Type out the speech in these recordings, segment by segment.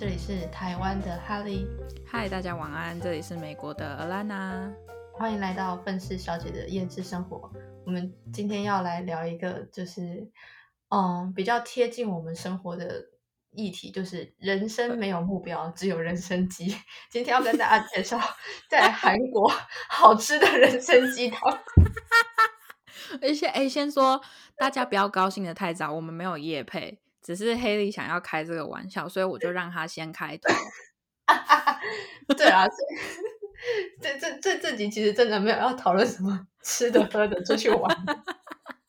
这里是台湾的哈利。嗨，大家晚安，这里是美国的 Alana。欢迎来到愤世小姐的厌世生活。我们今天要来聊一个，就是嗯，比较贴近我们生活的议题，就是人生没有目标，只有人参鸡。今天要跟大家介绍在韩国好吃的人参鸡汤。而且，哎，先说大家不要高兴的太早，我们没有夜配。只是黑莉想要开这个玩笑，所以我就让他先开头。对啊，这这这这集其实真的没有要讨论什么吃的喝的，出去玩。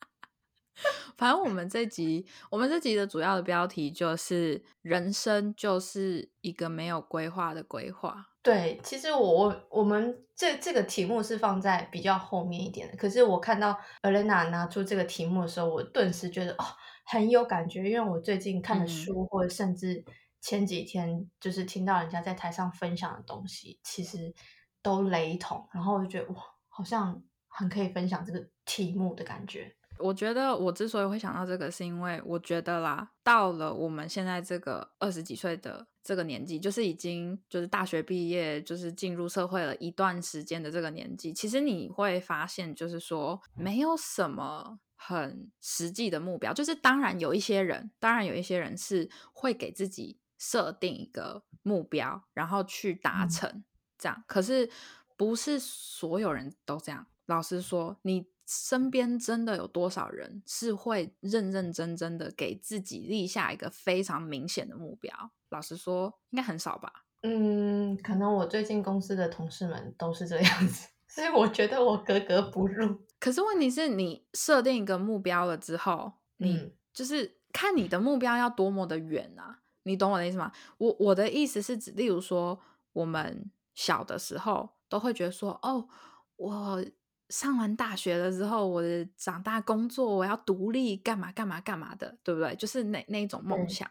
反正我们这集，我们这集的主要的标题就是“人生就是一个没有规划的规划”。对，其实我我我们这这个题目是放在比较后面一点的，可是我看到 Elena 拿出这个题目的时候，我顿时觉得哦。很有感觉，因为我最近看的书，或者甚至前几天就是听到人家在台上分享的东西，其实都雷同。然后我就觉得哇，好像很可以分享这个题目的感觉。我觉得我之所以会想到这个，是因为我觉得啦，到了我们现在这个二十几岁的这个年纪，就是已经就是大学毕业，就是进入社会了一段时间的这个年纪，其实你会发现，就是说没有什么。很实际的目标，就是当然有一些人，当然有一些人是会给自己设定一个目标，然后去达成这样。可是不是所有人都这样。老实说，你身边真的有多少人是会认认真真的给自己立下一个非常明显的目标？老实说，应该很少吧。嗯，可能我最近公司的同事们都是这样子，所以我觉得我格格不入。可是问题是你设定一个目标了之后，你就是看你的目标要多么的远啊？你懂我的意思吗？我我的意思是指，例如说，我们小的时候都会觉得说，哦，我上完大学了之后，我的长大工作，我要独立，干嘛干嘛干嘛的，对不对？就是那那一种梦想。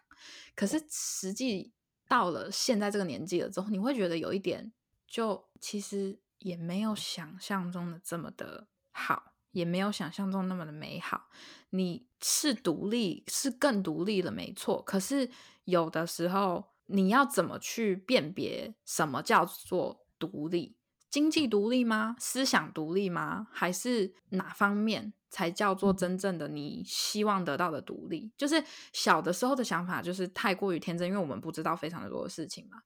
可是实际到了现在这个年纪了之后，你会觉得有一点，就其实也没有想象中的这么的。好，也没有想象中那么的美好。你是独立，是更独立了，没错。可是有的时候，你要怎么去辨别什么叫做独立？经济独立吗？思想独立吗？还是哪方面才叫做真正的你希望得到的独立？就是小的时候的想法，就是太过于天真，因为我们不知道非常的多的事情嘛。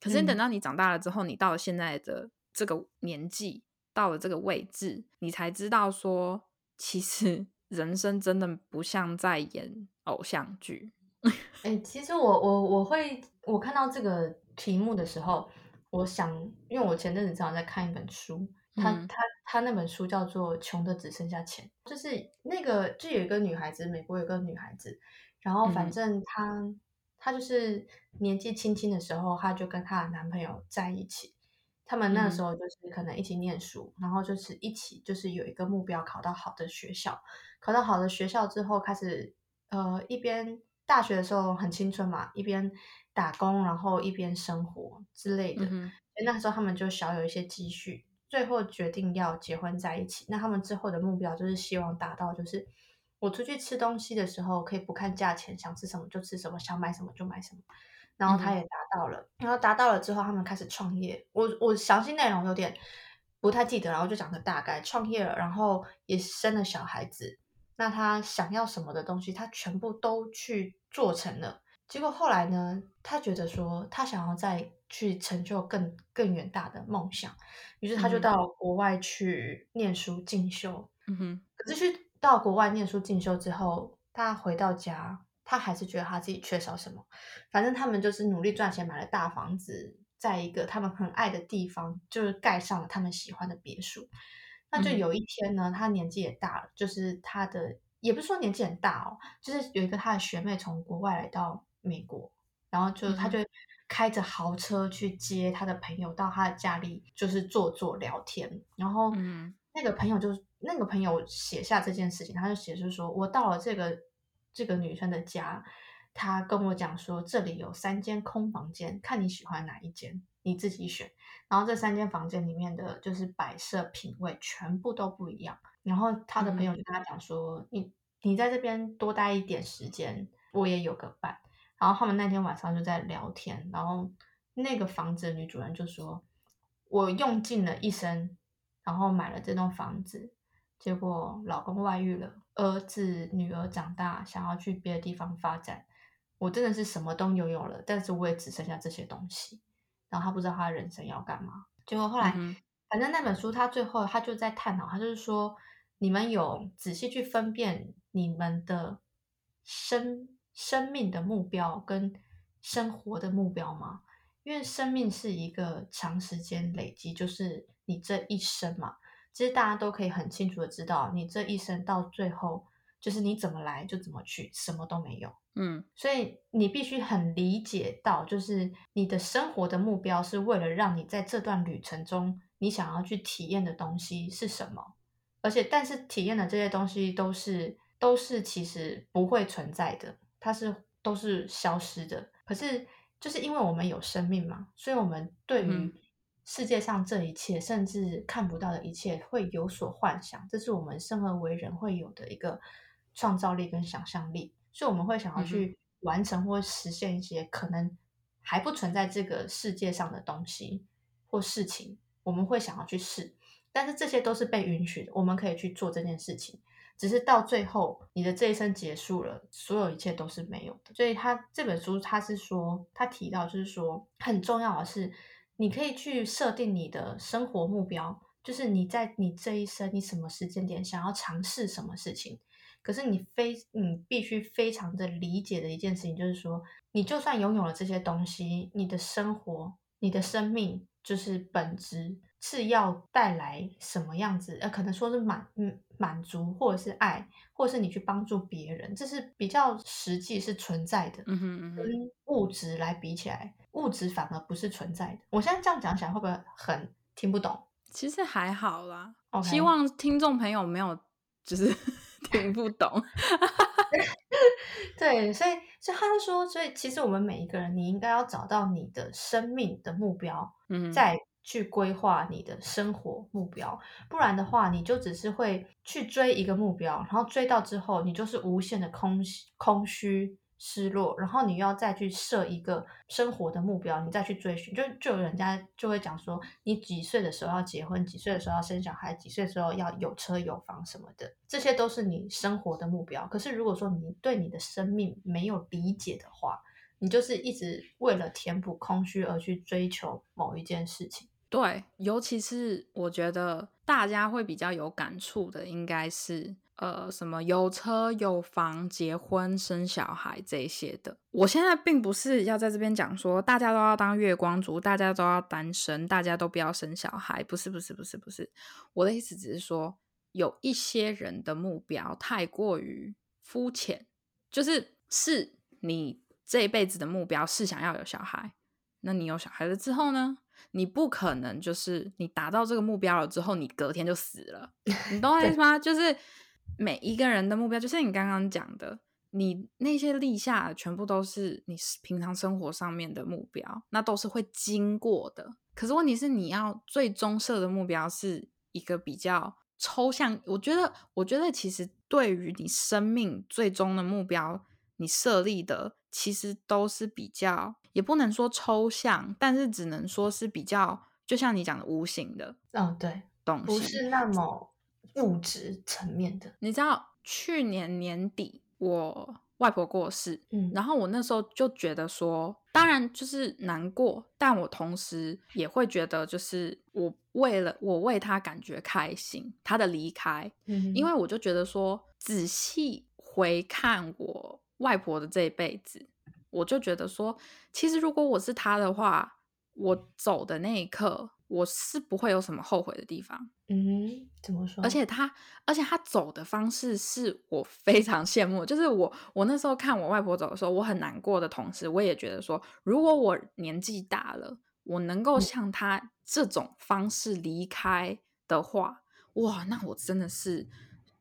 可是等到你长大了之后，你到了现在的这个年纪。到了这个位置，你才知道说，其实 人生真的不像在演偶像剧。哎，其实我我我会我看到这个题目的时候，我想，因为我前阵子正好在看一本书，他他他那本书叫做《穷的只剩下钱》，就是那个就有一个女孩子，美国有个女孩子，然后反正她她就是年纪轻轻的时候，她就跟她的男朋友在一起。他们那时候就是可能一起念书，然后就是一起就是有一个目标，考到好的学校。考到好的学校之后，开始呃一边大学的时候很青春嘛，一边打工，然后一边生活之类的。那时候他们就小有一些积蓄，最后决定要结婚在一起。那他们之后的目标就是希望达到，就是我出去吃东西的时候可以不看价钱，想吃什么就吃什么，想买什么就买什么。然后他也达到了，然后达到了之后，他们开始创业。我我详细内容有点不太记得，然后就讲个大概。创业了，然后也生了小孩子。那他想要什么的东西，他全部都去做成了。结果后来呢，他觉得说他想要再去成就更更远大的梦想，于是他就到国外去念书进修。嗯哼。可是去到国外念书进修之后，他回到家。他还是觉得他自己缺少什么，反正他们就是努力赚钱买了大房子，在一个他们很爱的地方，就是盖上了他们喜欢的别墅。那就有一天呢，他年纪也大了，就是他的也不是说年纪很大哦，就是有一个他的学妹从国外来到美国，然后就他就开着豪车去接他的朋友到他的家里，就是坐坐聊天。然后那个朋友就那个朋友写下这件事情，他就写就是说我到了这个。这个女生的家，她跟我讲说，这里有三间空房间，看你喜欢哪一间，你自己选。然后这三间房间里面的就是摆设品味全部都不一样。然后他的朋友就跟他讲说，你你在这边多待一点时间，我也有个伴。然后他们那天晚上就在聊天，然后那个房子的女主人就说：“我用尽了一生，然后买了这栋房子，结果老公外遇了，儿子女儿长大想要去别的地方发展，我真的是什么都拥有了，但是我也只剩下这些东西。然后他不知道他的人生要干嘛。结果后来，反正那本书他最后他就在探讨，他就是说，你们有仔细去分辨你们的生。”生命的目标跟生活的目标吗？因为生命是一个长时间累积，就是你这一生嘛。其实大家都可以很清楚的知道，你这一生到最后就是你怎么来就怎么去，什么都没有。嗯，所以你必须很理解到，就是你的生活的目标是为了让你在这段旅程中，你想要去体验的东西是什么。而且，但是体验的这些东西都是都是其实不会存在的。它是都是消失的，可是就是因为我们有生命嘛，所以我们对于世界上这一切，甚至看不到的一切，会有所幻想。这是我们生而为人会有的一个创造力跟想象力，所以我们会想要去完成或实现一些可能还不存在这个世界上的东西或事情，我们会想要去试。但是这些都是被允许的，我们可以去做这件事情。只是到最后，你的这一生结束了，所有一切都是没有的。所以他这本书，他是说，他提到就是说，很重要的是，你可以去设定你的生活目标，就是你在你这一生，你什么时间点想要尝试什么事情。可是你非你必须非常的理解的一件事情，就是说，你就算拥有了这些东西，你的生活，你的生命，就是本质。是要带来什么样子？呃，可能说是满嗯满足，或者是爱，或者是你去帮助别人，这是比较实际是存在的。嗯哼嗯哼。跟物质来比起来，物质反而不是存在的。我现在这样讲起来会不会很听不懂？其实还好啦。哦。希望听众朋友没有就是 听不懂。对，所以所以他就说，所以其实我们每一个人，你应该要找到你的生命的目标。嗯。在。去规划你的生活目标，不然的话，你就只是会去追一个目标，然后追到之后，你就是无限的空空虚、失落，然后你又要再去设一个生活的目标，你再去追寻，就就人家就会讲说，你几岁的时候要结婚，几岁的时候要生小孩，几岁的时候要有车有房什么的，这些都是你生活的目标。可是如果说你对你的生命没有理解的话，你就是一直为了填补空虚而去追求某一件事情。对，尤其是我觉得大家会比较有感触的，应该是呃什么有车有房、结婚生小孩这些的。我现在并不是要在这边讲说大家都要当月光族，大家都要单身，大家都不要生小孩。不是，不是，不是，不是。我的意思只是说，有一些人的目标太过于肤浅，就是是你这一辈子的目标是想要有小孩，那你有小孩了之后呢？你不可能就是你达到这个目标了之后，你隔天就死了，你懂我意思吗？就是每一个人的目标，就是你刚刚讲的，你那些立下全部都是你平常生活上面的目标，那都是会经过的。可是问题是，你要最终设的目标是一个比较抽象。我觉得，我觉得其实对于你生命最终的目标，你设立的其实都是比较。也不能说抽象，但是只能说是比较，就像你讲的无形的，嗯，对，东西不是那么物质层面的。你知道去年年底我外婆过世，嗯，然后我那时候就觉得说，当然就是难过，但我同时也会觉得，就是我为了我为她感觉开心，她的离开，嗯，因为我就觉得说，仔细回看我外婆的这一辈子。我就觉得说，其实如果我是他的话，我走的那一刻，我是不会有什么后悔的地方。嗯，怎么说？而且他，而且他走的方式是我非常羡慕。就是我，我那时候看我外婆走的时候，我很难过的同时，我也觉得说，如果我年纪大了，我能够像他这种方式离开的话，哇，那我真的是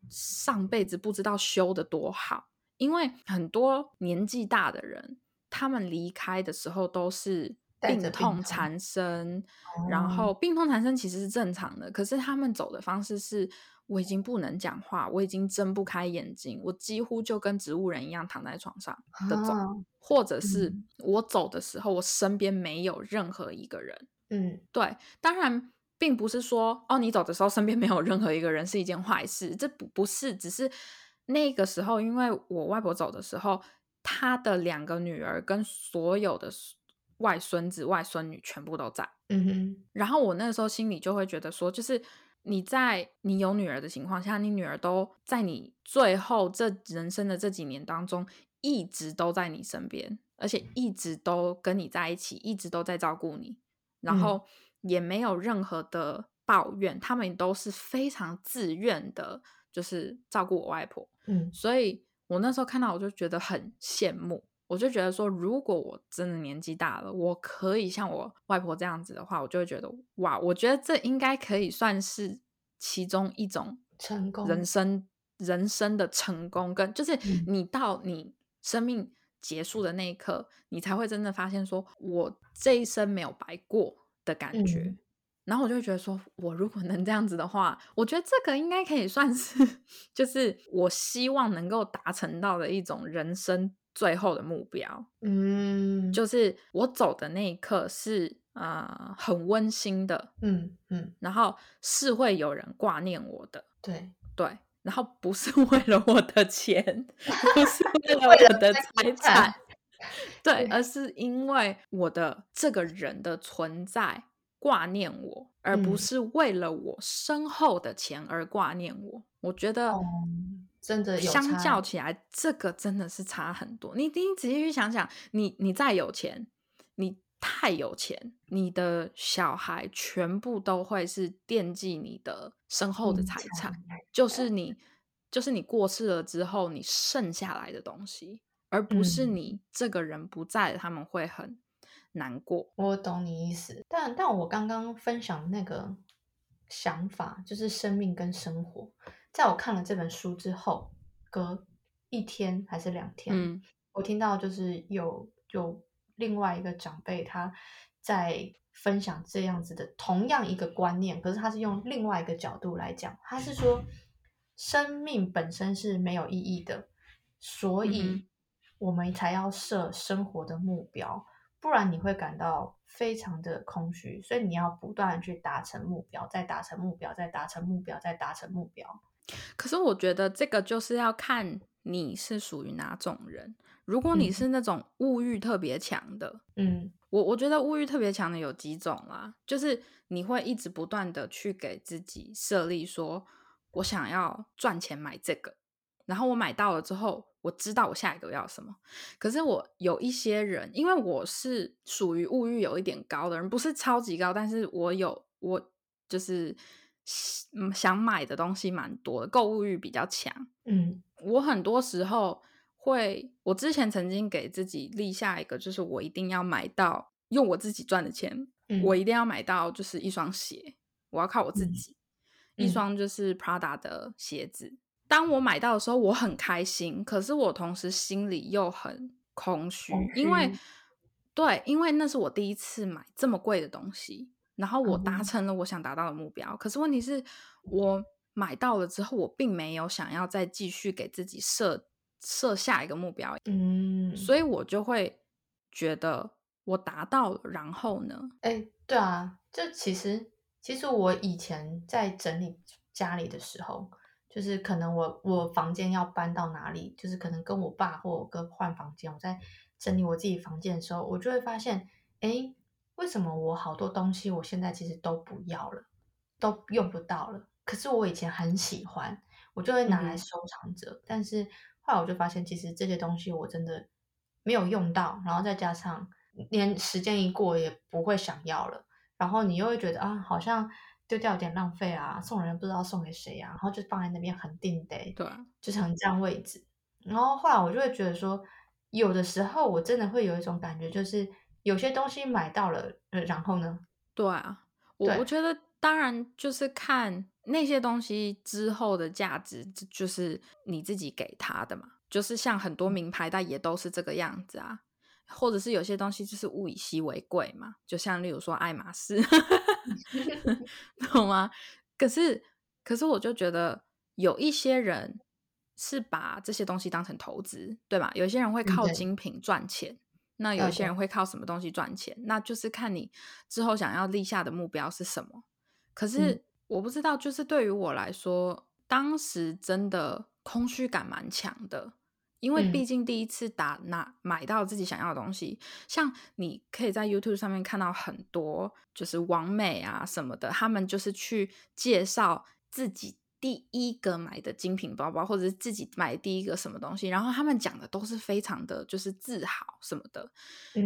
上辈子不知道修的多好。因为很多年纪大的人，他们离开的时候都是病痛缠身，然后病痛缠身其实是正常的，可是他们走的方式是，我已经不能讲话，我已经睁不开眼睛，我几乎就跟植物人一样躺在床上的走，或者是我走的时候，我身边没有任何一个人。嗯，对，当然并不是说哦，你走的时候身边没有任何一个人是一件坏事，这不不是，只是那个时候，因为我外婆走的时候，她的两个女儿跟所有的。外孙子、外孙女全部都在，嗯哼。然后我那个时候心里就会觉得说，就是你在你有女儿的情况下，你女儿都在你最后这人生的这几年当中，一直都在你身边，而且一直都跟你在一起，一直都在照顾你，然后也没有任何的抱怨，他们都是非常自愿的，就是照顾我外婆。嗯，所以我那时候看到，我就觉得很羡慕。我就觉得说，如果我真的年纪大了，我可以像我外婆这样子的话，我就会觉得哇，我觉得这应该可以算是其中一种成功人生人生的成功，跟就是你到你生命结束的那一刻，你才会真的发现说，我这一生没有白过的感觉。然后我就会觉得说，我如果能这样子的话，我觉得这个应该可以算是，就是我希望能够达成到的一种人生。最后的目标，嗯，就是我走的那一刻是啊，很温馨的，嗯嗯，然后是会有人挂念我的，对。对，然后不是为了我的钱，不是为了我的财产，对，而是因为我的这个人的存在挂念我，而不是为了我身后的钱而挂念我。我觉得。真的，相较起来，这个真的是差很多。你你仔细去想想，你你再有钱，你太有钱，你的小孩全部都会是惦记你的身后的财产，就是你就是你过世了之后，你剩下来的东西，而不是你这个人不在，他们会很难过。我懂你意思，但但我刚刚分享那个想法，就是生命跟生活。在我看了这本书之后，隔一天还是两天，我听到就是有有另外一个长辈他在分享这样子的同样一个观念，可是他是用另外一个角度来讲，他是说生命本身是没有意义的，所以我们才要设生活的目标，不然你会感到非常的空虚，所以你要不断的去达成目标，再达成目标，再达成目标，再达成目标。可是我觉得这个就是要看你是属于哪种人。如果你是那种物欲特别强的，嗯，我我觉得物欲特别强的有几种啦，就是你会一直不断的去给自己设立说，我想要赚钱买这个，然后我买到了之后，我知道我下一个要什么。可是我有一些人，因为我是属于物欲有一点高的人，不是超级高，但是我有我就是。嗯，想买的东西蛮多的，购物欲比较强。嗯，我很多时候会，我之前曾经给自己立下一个，就是我一定要买到用我自己赚的钱，我一定要买到就是一双鞋，我要靠我自己，一双就是 Prada 的鞋子。当我买到的时候，我很开心，可是我同时心里又很空虚，因为对，因为那是我第一次买这么贵的东西。然后我达成了我想达到的目标，可是问题是，我买到了之后，我并没有想要再继续给自己设设下一个目标，嗯，所以我就会觉得我达到了，然后呢？哎，对啊，就其实其实我以前在整理家里的时候，就是可能我我房间要搬到哪里，就是可能跟我爸或我哥换房间，我在整理我自己房间的时候，我就会发现，哎。为什么我好多东西我现在其实都不要了，都用不到了？可是我以前很喜欢，我就会拿来收藏着。但是后来我就发现，其实这些东西我真的没有用到，然后再加上连时间一过也不会想要了，然后你又会觉得啊，好像丢掉有点浪费啊，送人不知道送给谁啊，然后就放在那边很定得，对，就是很占位置。然后后来我就会觉得说，有的时候我真的会有一种感觉，就是。有些东西买到了，呃，然后呢？对啊，我我觉得当然就是看那些东西之后的价值，就是你自己给他的嘛。就是像很多名牌袋也都是这个样子啊。或者是有些东西就是物以稀为贵嘛，就像例如说爱马仕，懂吗？可是，可是我就觉得有一些人是把这些东西当成投资，对吧？有些人会靠精品赚钱，那有些人会靠什么东西赚钱？那就是看你之后想要立下的目标是什么。可是我不知道，就是对于我来说，当时真的空虚感蛮强的。因为毕竟第一次打拿买到自己想要的东西，像你可以在 YouTube 上面看到很多就是网美啊什么的，他们就是去介绍自己第一个买的精品包包，或者是自己买第一个什么东西，然后他们讲的都是非常的就是自豪什么的。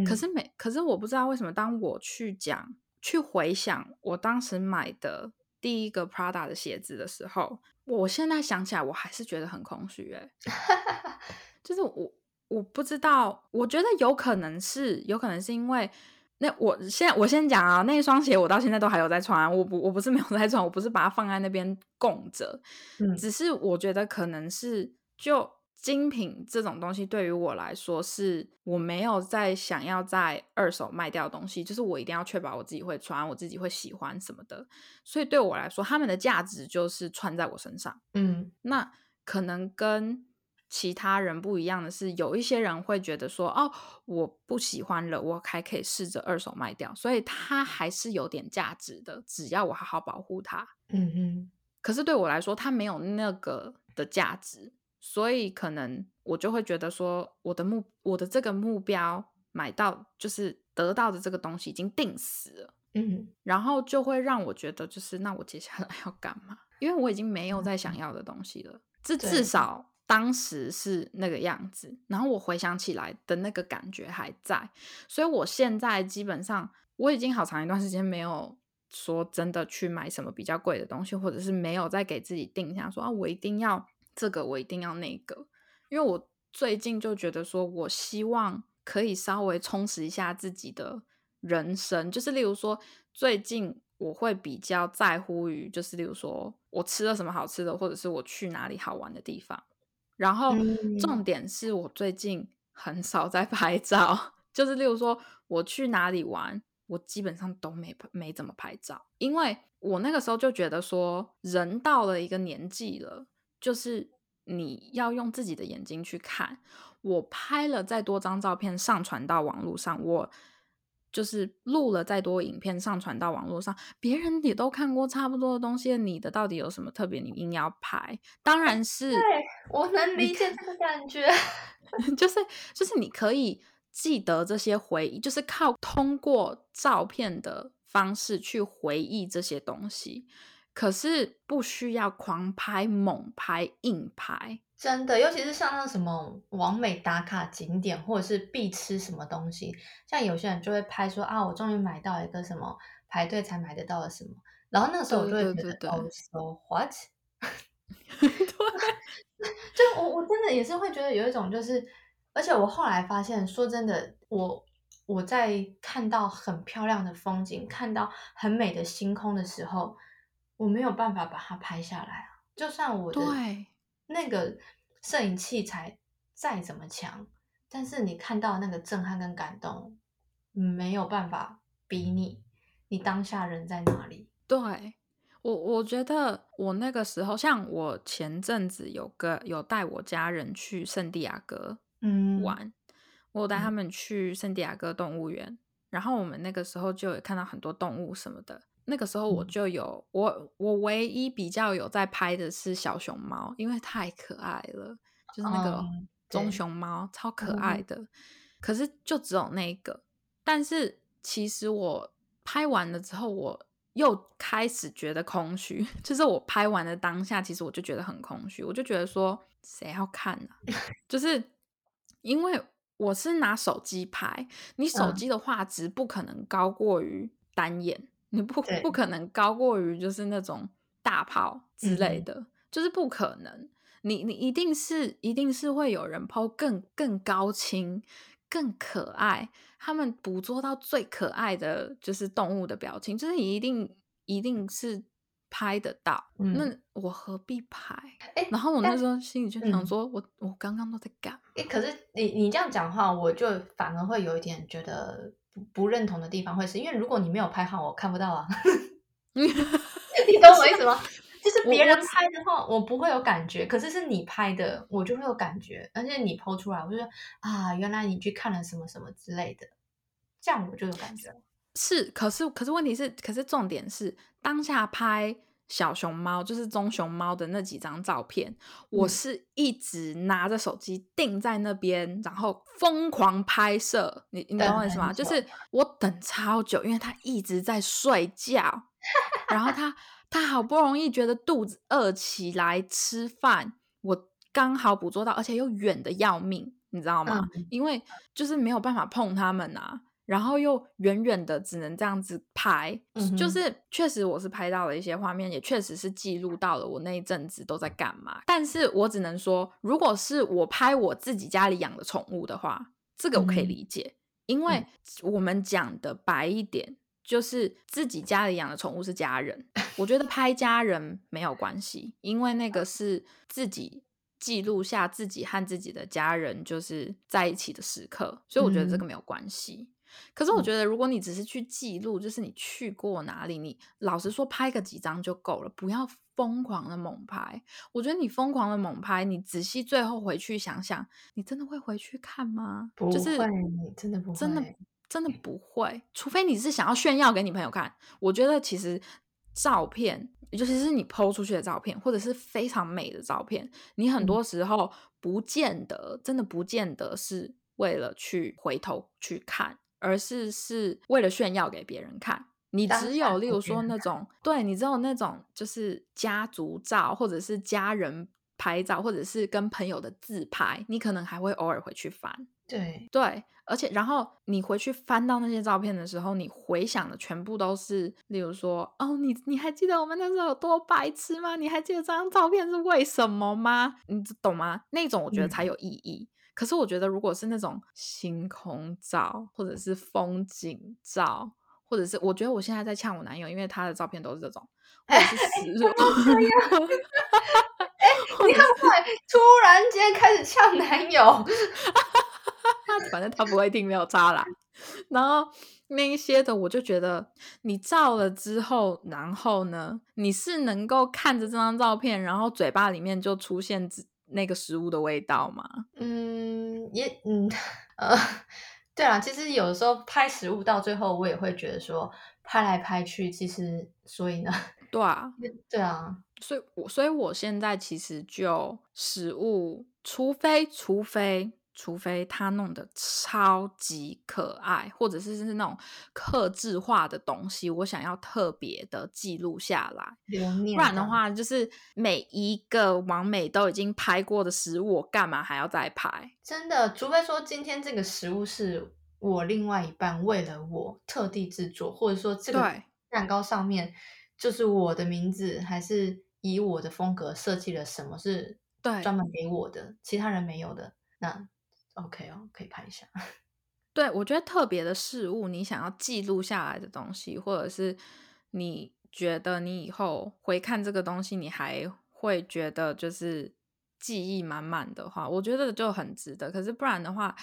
可是每可是我不知道为什么，当我去讲去回想我当时买的第一个 Prada 的鞋子的时候。我现在想起来，我还是觉得很空虚哎，就是我我不知道，我觉得有可能是，有可能是因为那我现在我先讲啊，那一双鞋我到现在都还有在穿，我不我不是没有在穿，我不是把它放在那边供着，嗯，只是我觉得可能是就。精品这种东西对于我来说，是我没有在想要在二手卖掉东西，就是我一定要确保我自己会穿，我自己会喜欢什么的。所以对我来说，他们的价值就是穿在我身上。嗯，那可能跟其他人不一样的是，有一些人会觉得说，哦，我不喜欢了，我还可以试着二手卖掉，所以它还是有点价值的，只要我好好保护它。嗯哼。可是对我来说，它没有那个的价值。所以可能我就会觉得说，我的目我的这个目标买到就是得到的这个东西已经定死了，嗯，然后就会让我觉得就是那我接下来要干嘛？因为我已经没有再想要的东西了，这至少当时是那个样子。然后我回想起来的那个感觉还在，所以我现在基本上我已经好长一段时间没有说真的去买什么比较贵的东西，或者是没有再给自己定下说啊，我一定要。这个我一定要那个，因为我最近就觉得说，我希望可以稍微充实一下自己的人生，就是例如说，最近我会比较在乎于，就是例如说我吃了什么好吃的，或者是我去哪里好玩的地方。然后重点是我最近很少在拍照，就是例如说我去哪里玩，我基本上都没没怎么拍照，因为我那个时候就觉得说，人到了一个年纪了。就是你要用自己的眼睛去看，我拍了再多张照片上传到网络上，我就是录了再多影片上传到网络上，别人也都看过差不多的东西，你的到底有什么特别？你硬要拍，当然是，对我能理解这个感觉，就是就是你可以记得这些回忆，就是靠通过照片的方式去回忆这些东西。可是不需要狂拍、猛拍、硬拍，真的，尤其是像那什么完美打卡景点，或者是必吃什么东西，像有些人就会拍说啊，我终于买到一个什么排队才买得到的什么，然后那个时候我就会觉得哦，so what？对，就我我真的也是会觉得有一种就是，而且我后来发现，说真的，我我在看到很漂亮的风景，看到很美的星空的时候。我没有办法把它拍下来啊！就算我的那个摄影器材再怎么强，但是你看到那个震撼跟感动，没有办法比拟你当下人在哪里。对我，我觉得我那个时候，像我前阵子有个有带我家人去圣地亚哥嗯玩，我带他们去圣地亚哥动物园，然后我们那个时候就有看到很多动物什么的。那个时候我就有我我唯一比较有在拍的是小熊猫，因为太可爱了，就是那个棕熊猫超可爱的。可是就只有那个，但是其实我拍完了之后，我又开始觉得空虚。就是我拍完的当下，其实我就觉得很空虚，我就觉得说谁要看呢？就是因为我是拿手机拍，你手机的画质不可能高过于单眼。你不不可能高过于就是那种大炮之类的，就是不可能。你你一定是一定是会有人抛更更高清、更可爱，他们捕捉到最可爱的就是动物的表情，就是你一定一定是拍得到，那我何必拍？哎，然后我那时候心里就想说，我我刚刚都在干？哎，可是你你这样讲话，我就反而会有一点觉得不不认同的地方，会是因为如果你没有拍好，我看不到啊。你懂我意思吗？就是别人拍的话，我不会有感觉，可是是你拍的，我就会有感觉，而且你剖出来，我就说啊，原来你去看了什么什么之类的，这样我就有感觉了。是，可是可是问题是，可是重点是当下拍小熊猫，就是棕熊猫的那几张照片，我是一直拿着手机定在那边，然后疯狂拍摄。你你懂我意思吗？就是我等超久，因为他一直在睡觉，然后他他好不容易觉得肚子饿起来吃饭，我刚好捕捉到，而且又远的要命，你知道吗？因为就是没有办法碰它们啊。然后又远远的只能这样子拍，就是确实我是拍到了一些画面，也确实是记录到了我那一阵子都在干嘛。但是我只能说，如果是我拍我自己家里养的宠物的话，这个我可以理解，因为我们讲的白一点，就是自己家里养的宠物是家人。我觉得拍家人没有关系，因为那个是自己记录下自己和自己的家人就是在一起的时刻，所以我觉得这个没有关系。可是我觉得，如果你只是去记录，就是你去过哪里，你老实说拍个几张就够了，不要疯狂的猛拍。我觉得你疯狂的猛拍，你仔细最后回去想想，你真的会回去看吗？不会，真的不会，真的真的不会。除非你是想要炫耀给你朋友看。我觉得其实照片，尤其是你 PO 出去的照片，或者是非常美的照片，你很多时候不见得，真的不见得是为了去回头去看。而是是为了炫耀给别人看，你只有例如说那种，对你只有那种就是家族照，或者是家人拍照，或者是跟朋友的自拍，你可能还会偶尔回去翻。对对，而且然后你回去翻到那些照片的时候，你回想的全部都是，例如说，哦，你你还记得我们那时候有多白痴吗？你还记得这张照片是为什么吗？你懂吗？那种我觉得才有意义。可是我觉得，如果是那种星空照，或者是风景照，或者是我觉得我现在在呛我男友，因为他的照片都是这种，或者是。哎，你很快突然间开始呛男友，反正他不会听，没有渣啦。然后那一些的，我就觉得你照了之后，然后呢，你是能够看着这张照片，然后嘴巴里面就出现那个食物的味道吗？嗯，也嗯呃，对啊，其实有的时候拍食物到最后，我也会觉得说拍来拍去，其实所以呢，对啊，对啊，所以我所以我现在其实就食物，除非除非。除非他弄得超级可爱，或者是是那种克制化的东西，我想要特别的记录下来。不然的话，就是每一个完美都已经拍过的食物，我干嘛还要再拍？真的，除非说今天这个食物是我另外一半为了我特地制作，或者说这个蛋糕上面就是我的名字，还是以我的风格设计了什么是对专门给我的，其他人没有的那。OK 哦，可以拍一下。对，我觉得特别的事物，你想要记录下来的东西，或者是你觉得你以后回看这个东西，你还会觉得就是记忆满满的话，我觉得就很值得。可是不然的话，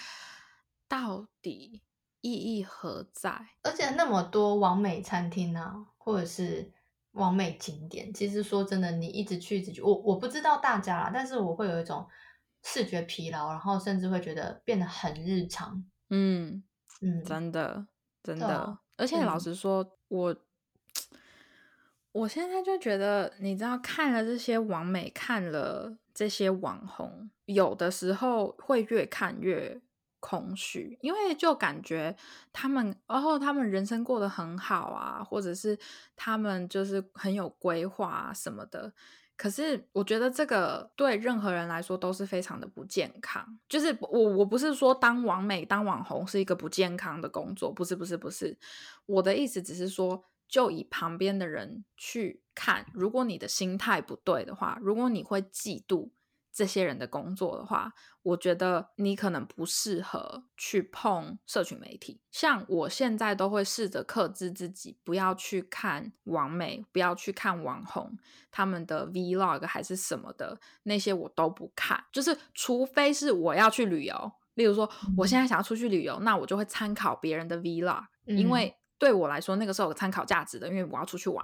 到底意义何在？而且那么多完美餐厅啊，或者是完美景点，其实说真的，你一直去一直去，我我不知道大家啦，但是我会有一种。视觉疲劳，然后甚至会觉得变得很日常。嗯嗯，真的真的，而且老实说，我我现在就觉得，你知道，看了这些网美，看了这些网红，有的时候会越看越空虚，因为就感觉他们，然后他们人生过得很好啊，或者是他们就是很有规划什么的。可是我觉得这个对任何人来说都是非常的不健康。就是我我不是说当网美当网红是一个不健康的工作，不是不是不是。我的意思只是说，就以旁边的人去看，如果你的心态不对的话，如果你会嫉妒这些人的工作的话，我觉得你可能不适合去碰社群媒体。像我现在都会试着克制自己，不要去看网美，不要去看网红他们的 vlog 还是什么的那些我都不看。就是除非是我要去旅游，例如说我现在想要出去旅游，那我就会参考别人的 vlog，因为对我来说那个是有参考价值的，因为我要出去玩。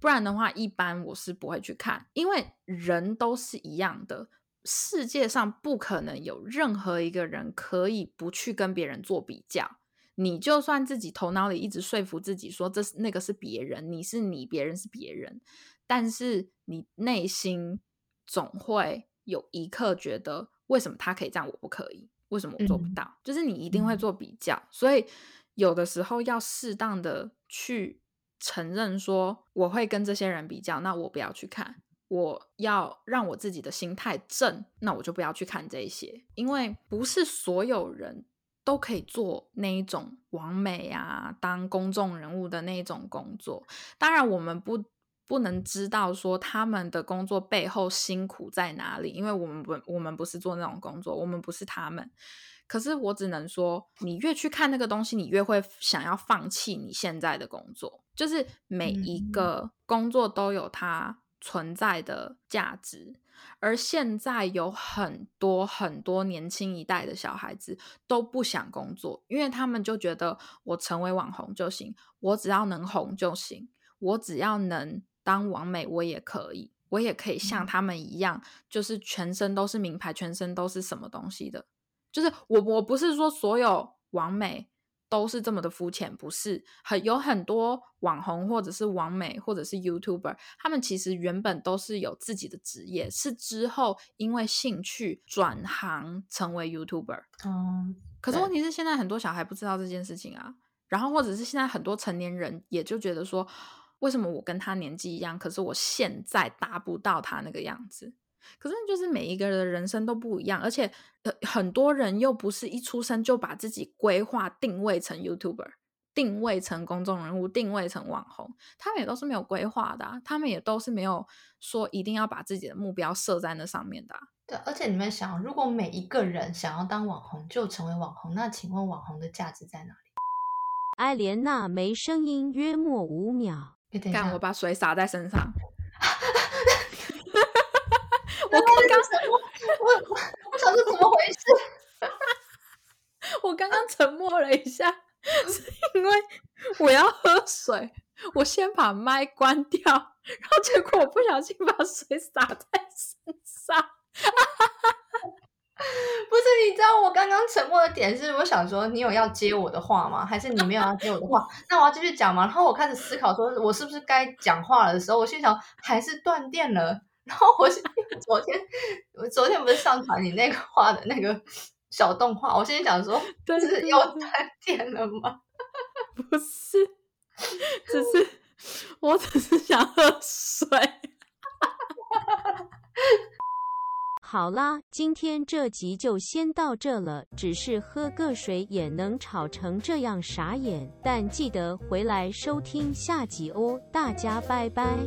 不然的话，一般我是不会去看，因为人都是一样的。世界上不可能有任何一个人可以不去跟别人做比较。你就算自己头脑里一直说服自己说这是那个是别人，你是你，别人是别人，但是你内心总会有一刻觉得，为什么他可以这样，我不可以？为什么我做不到？就是你一定会做比较。所以有的时候要适当的去承认说，我会跟这些人比较，那我不要去看。我要让我自己的心态正，那我就不要去看这些，因为不是所有人都可以做那一种完美啊，当公众人物的那种工作。当然，我们不不能知道说他们的工作背后辛苦在哪里，因为我们不我们不是做那种工作，我们不是他们。可是我只能说，你越去看那个东西，你越会想要放弃你现在的工作。就是每一个工作都有它。存在的价值，而现在有很多很多年轻一代的小孩子都不想工作，因为他们就觉得我成为网红就行，我只要能红就行，我只要能当网美，我也可以，我也可以像他们一样，就是全身都是名牌，全身都是什么东西的，就是我我不是说所有网美。都是这么的肤浅，不是很有很多网红或者是网美或者是 YouTuber，他们其实原本都是有自己的职业，是之后因为兴趣转行成为 YouTuber。哦，可是问题是现在很多小孩不知道这件事情啊，然后或者是现在很多成年人也就觉得说，为什么我跟他年纪一样，可是我现在达不到他那个样子。可是就是每一个人的人生都不一样，而且呃很多人又不是一出生就把自己规划定位成 YouTuber，定位成公众人物，定位成网红，他们也都是没有规划的，他们也都是没有说一定要把自己的目标设在那上面的。对，而且你们想，如果每一个人想要当网红就成为网红，那请问网红的价值在哪里？艾莲娜没声音，约莫五秒。干，我把水洒在身上。我我我想说怎么回事？我刚刚沉默了一下，是因为我要喝水，我先把麦关掉，然后结果我不小心把水洒在身上。不是，你知道我刚刚沉默的点是，我想说你有要接我的话吗？还是你没有要接我的话？那我要继续讲吗？然后我开始思考，说我是不是该讲话了的时候，我心想还是断电了。然后我昨天，我昨天不是上传你那个画的那个小动画，我现在想说，这是又断电了吗？不是，只是我只是想喝水。好啦，今天这集就先到这了。只是喝个水也能吵成这样傻眼，但记得回来收听下集哦，大家拜拜。